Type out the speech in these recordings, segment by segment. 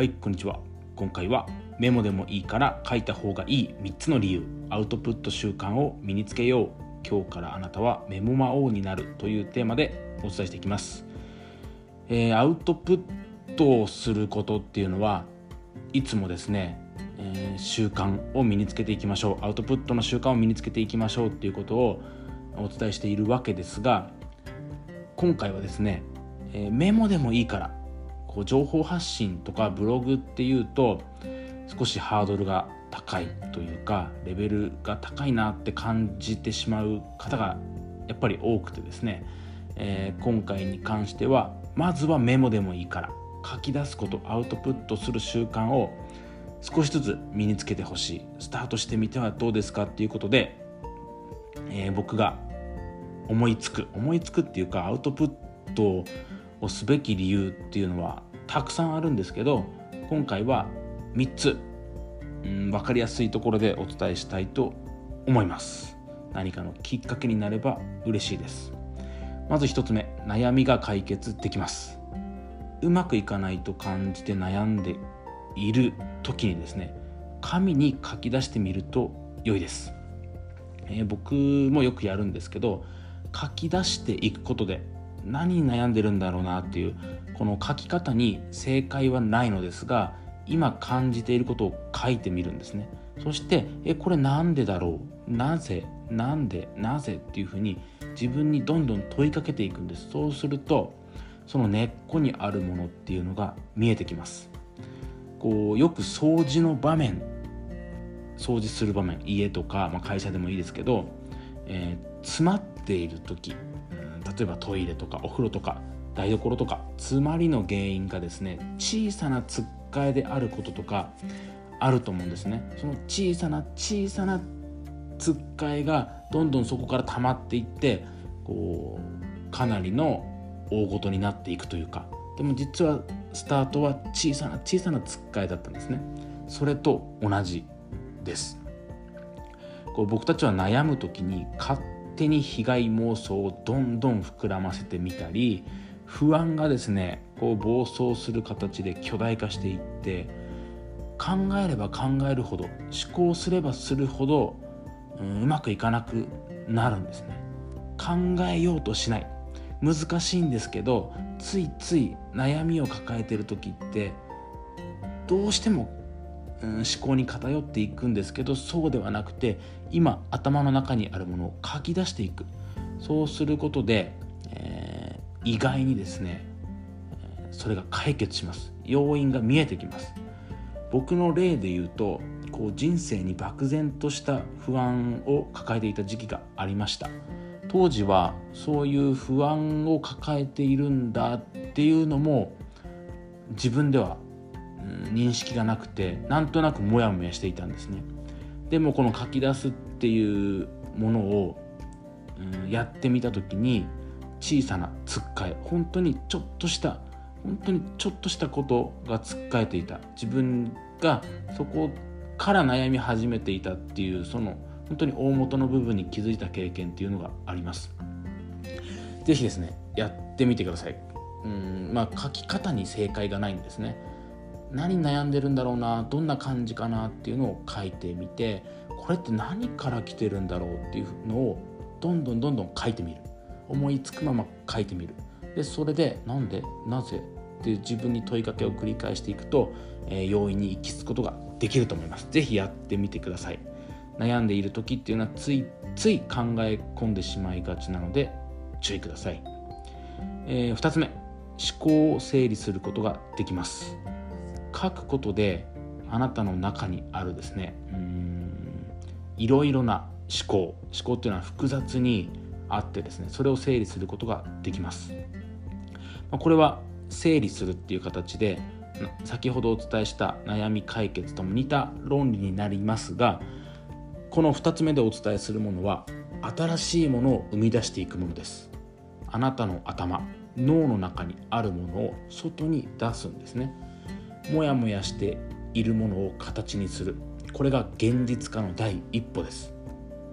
はいこんにちは。今回はメモでもいいから書いた方がいい3つの理由アウトプット習慣を身につけよう。今日からあなたはメモ魔王になるというテーマでお伝えしていきます、えー、アウトプットをすることっていうのはいつもですね、えー、習慣を身につけていきましょう。アウトプットの習慣を身につけていきましょうっていうことをお伝えしているわけですが今回はですね、えー、メモでもいいからこう情報発信とかブログっていうと少しハードルが高いというかレベルが高いなって感じてしまう方がやっぱり多くてですね、えー、今回に関してはまずはメモでもいいから書き出すことアウトプットする習慣を少しずつ身につけてほしい。スタートしてみてはどうですかっていうことで、えー、僕が思いつく思いつくっていうかアウトプットをすべき理由っていうのはたくさんあるんですけど今回は3つ、うん、分かりやすいところでお伝えしたいと思います。何かのきっかけになれば嬉しいです。まず1つ目悩みが解決できます。うまくいかないと感じて悩んでいる時にですね紙に書き出してみると良いです、えー、僕もよくやるんですけど書き出していくことで何に悩んでるんだろうなっていうこの書き方に正解はないのですが今感じていることを書いてみるんですね。そしてえこれなんでだろう？なぜ？なんで？なぜ？っていうふうに自分にどんどん問いかけていくんです。そうするとその根っこにあるものっていうのが見えてきます。こうよく掃除の場面掃除する場面家とか、まあ、会社でもいいですけど、えー、詰まっている時例えばトイレとかお風呂とか台所とか詰まりの原因がですね小さなつっかえであることとかあると思うんですね。その小さな小さなつっかえがどんどんそこから溜まっていってこうかなりの大ごとになっていくというか。でも実はスタートは小さな小さなつっかえだったんですね。それと同じです。こう僕たちは悩む時に勝手に被害妄想をどんどん膨らませてみたり不安がですねこう暴走する形で巨大化していって考えれば考えるほど思考すればするほど、うん、うまくいかなくなるんですね。考えようとしない。難しいんですけどついつい悩みを抱えてる時ってどうしてもうん、思考に偏っていくんですけどそうではなくて今頭の中にあるものを書き出していく。そうすることで、えー、意外にですねそれが解決します。要因が見えてきます。僕の例で言うとこう人生に漠然とした不安を抱えていた時期がありました。当時はそういう不安を抱えているんだっていうのも自分では認識がなくてなんとなくモヤモヤしていたんですね。でもこの書き出すっていうものを、うん、やってみた時に小さなつっかえ本当にちょっとした本当にちょっとしたことがつっかえていた。自分がそこから悩み始めていたっていうその本当に大元の部分に気づいた経験っていうのがあります。是非ですねやってみてください。うんまあ書き方に正解がないんですね。何悩んでるんだろうなどんな感じかなっていうのを書いてみてこれって何から来てるんだろうっていうのをどんどんどんどん書いてみる。思いつくまま書いてみる。でそれでなんでなぜ？って自分に問いかけを繰り返していくと、えー、容易に行き着くことができると思います。是非やってみてください。悩んでいる時っていうのはついつい考え込んでしまいがちなので注意ください、えー、2つ目。思考を整理することができます。書くことであなたの中にあるですね。うん。いろいろな思考。思考っていうのは複雑にあってですね。それを整理することができます。これは整理するっていう形で先ほどお伝えした悩み解決とも似た論理になりますがこの2つ目でお伝えするものは新しいものを生み出していくものです。あなたの頭脳の中にあるものを外に出すんですね。モヤモヤしているものを形にする。これが現実化の第一歩です。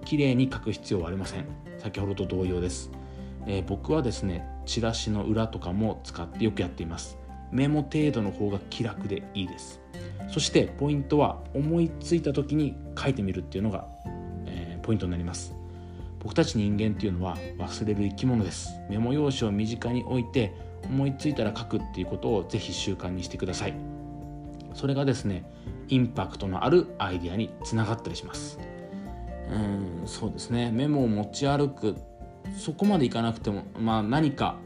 綺麗に書く必要はありません。先ほどと同様です、えー、僕はですねチラシの裏とかも使ってよくやっています。メモ程度の方が気楽でいいです。そしてポイントは思いついた時に書いてみるっていうのが、えー、ポイントになります。僕たち人間っていうのは忘れる生き物です。メモ用紙を身近に置いて思いついたら書くっていうことをぜひ習慣にしてください。それがですねインパクトのあるアイデアにつながったりします。うんそうですね。メモを持ち歩く。そこまでいかなくてもまあ何か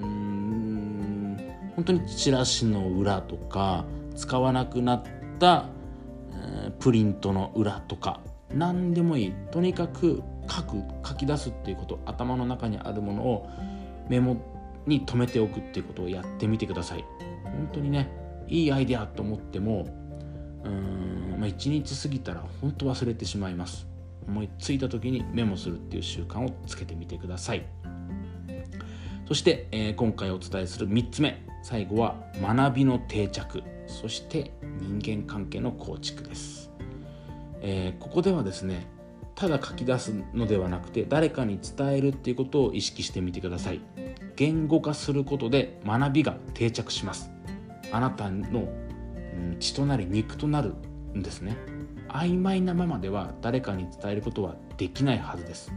うん本当にチラシの裏とか使わなくなった、プリントの裏とか何でもいい。とにかく書く書き出すっていうこと頭の中にあるものをメモに留めておくっていうことをやってみてください。本当にねいいアイデアと思ってもうーん、まあ、1日過ぎたら本当忘れてしまいます。思いついた時にメモするっていう習慣をつけてみてください。そして、えー、今回お伝えする3つ目。最後は学びの定着。そして人間関係の構築です、えー、ここではですねただ書き出すのではなくて誰かに伝えるっていうことを意識してみてください。言語化することで学びが定着します。あなたの血となり肉となるんですね。曖昧なままでは誰かに伝えることはできないはずです。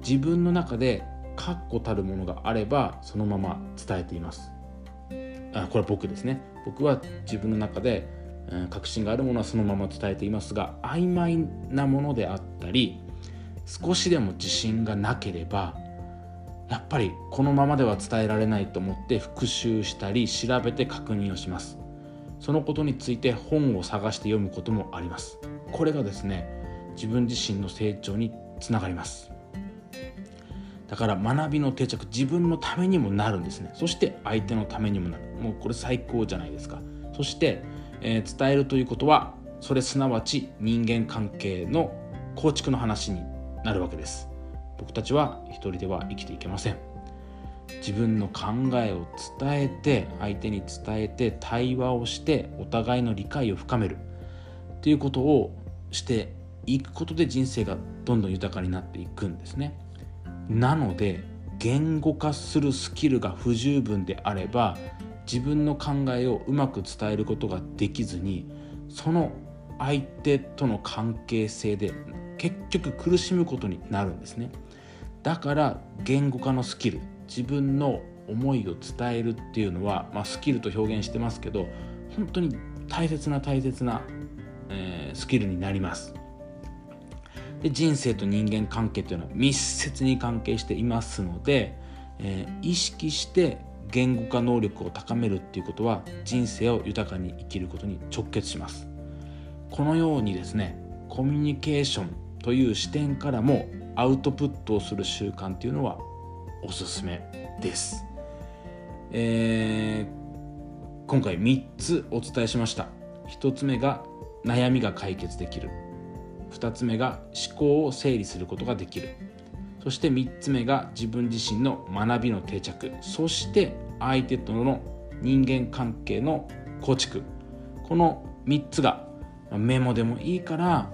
自分の中で確固たるものがあればそのまま伝えています。あこれ僕ですね。僕は自分の中で確信があるものはそのまま伝えていますが曖昧なものであったり少しでも自信がなければやっぱりこのままでは伝えられないと思って復習したり調べて確認をします。そのことについて本を探して読むこともあります。これがですね自分自身の成長につながります。だから学びの定着自分のためにもなるんですね。そして相手のためにもなる。もうこれ最高じゃないですか。そして、えー、伝えるということはそれすなわち人間関係の構築の話になるわけです。僕たちは一人では生きていけません。自分の考えを伝えて相手に伝えて対話をしてお互いの理解を深める。っていうことをしていくことで人生がどんどん豊かになっていくんですね。なので言語化するスキルが不十分であれば自分の考えをうまく伝えることができずにその相手との関係性で結局苦しむことになるんですね。だから言語化のスキル自分の思いを伝えるっていうのは、まあ、スキルと表現してますけど本当に大切な大切な、えー、スキルになります。で人生と人間関係というのは密接に関係していますので、えー、意識して言語化能力を高めるっていうことは人生を豊かに生きることに直結します。このようにですねコミュニケーションという視点からもアウトプットをする習慣っていうのはおすすめです。えー、今回3つお伝えしました。1つ目が悩みが解決できる。2つ目が思考を整理することができる。そして3つ目が自分自身の学びの定着。そして相手との人間関係の構築。この3つがメモでもいいから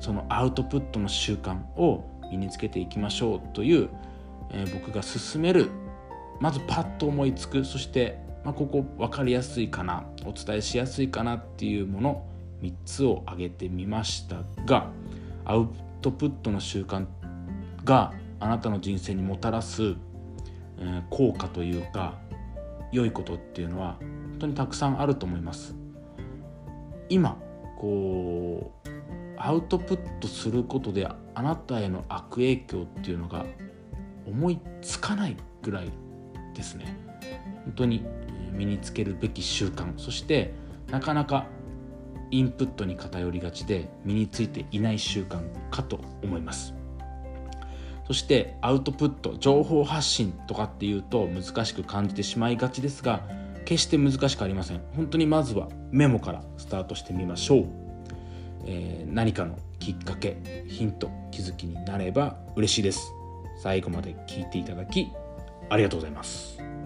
そのアウトプットの習慣を身につけていきましょうというえー、僕が進めるまずパッと思いつくそして、まあ、ここ分かりやすいかなお伝えしやすいかなっていうもの3つを挙げてみましたがアウトプットの習慣があなたの人生にもたらす、えー、効果というか良いことっていうのは本当にたくさんあると思います。今こうアウトプットすることであなたへの悪影響っていうのが思いつかないぐらいですね。本当に身につけるべき習慣。そしてなかなかインプットに偏りがちで身についていない習慣かと思います。そしてアウトプット情報発信とかっていうと難しく感じてしまいがちですが決して難しくありません。本当にまずはメモからスタートしてみましょう、えー、何かのきっかけヒント気づきになれば嬉しいです最後まで聞いていただきありがとうございます。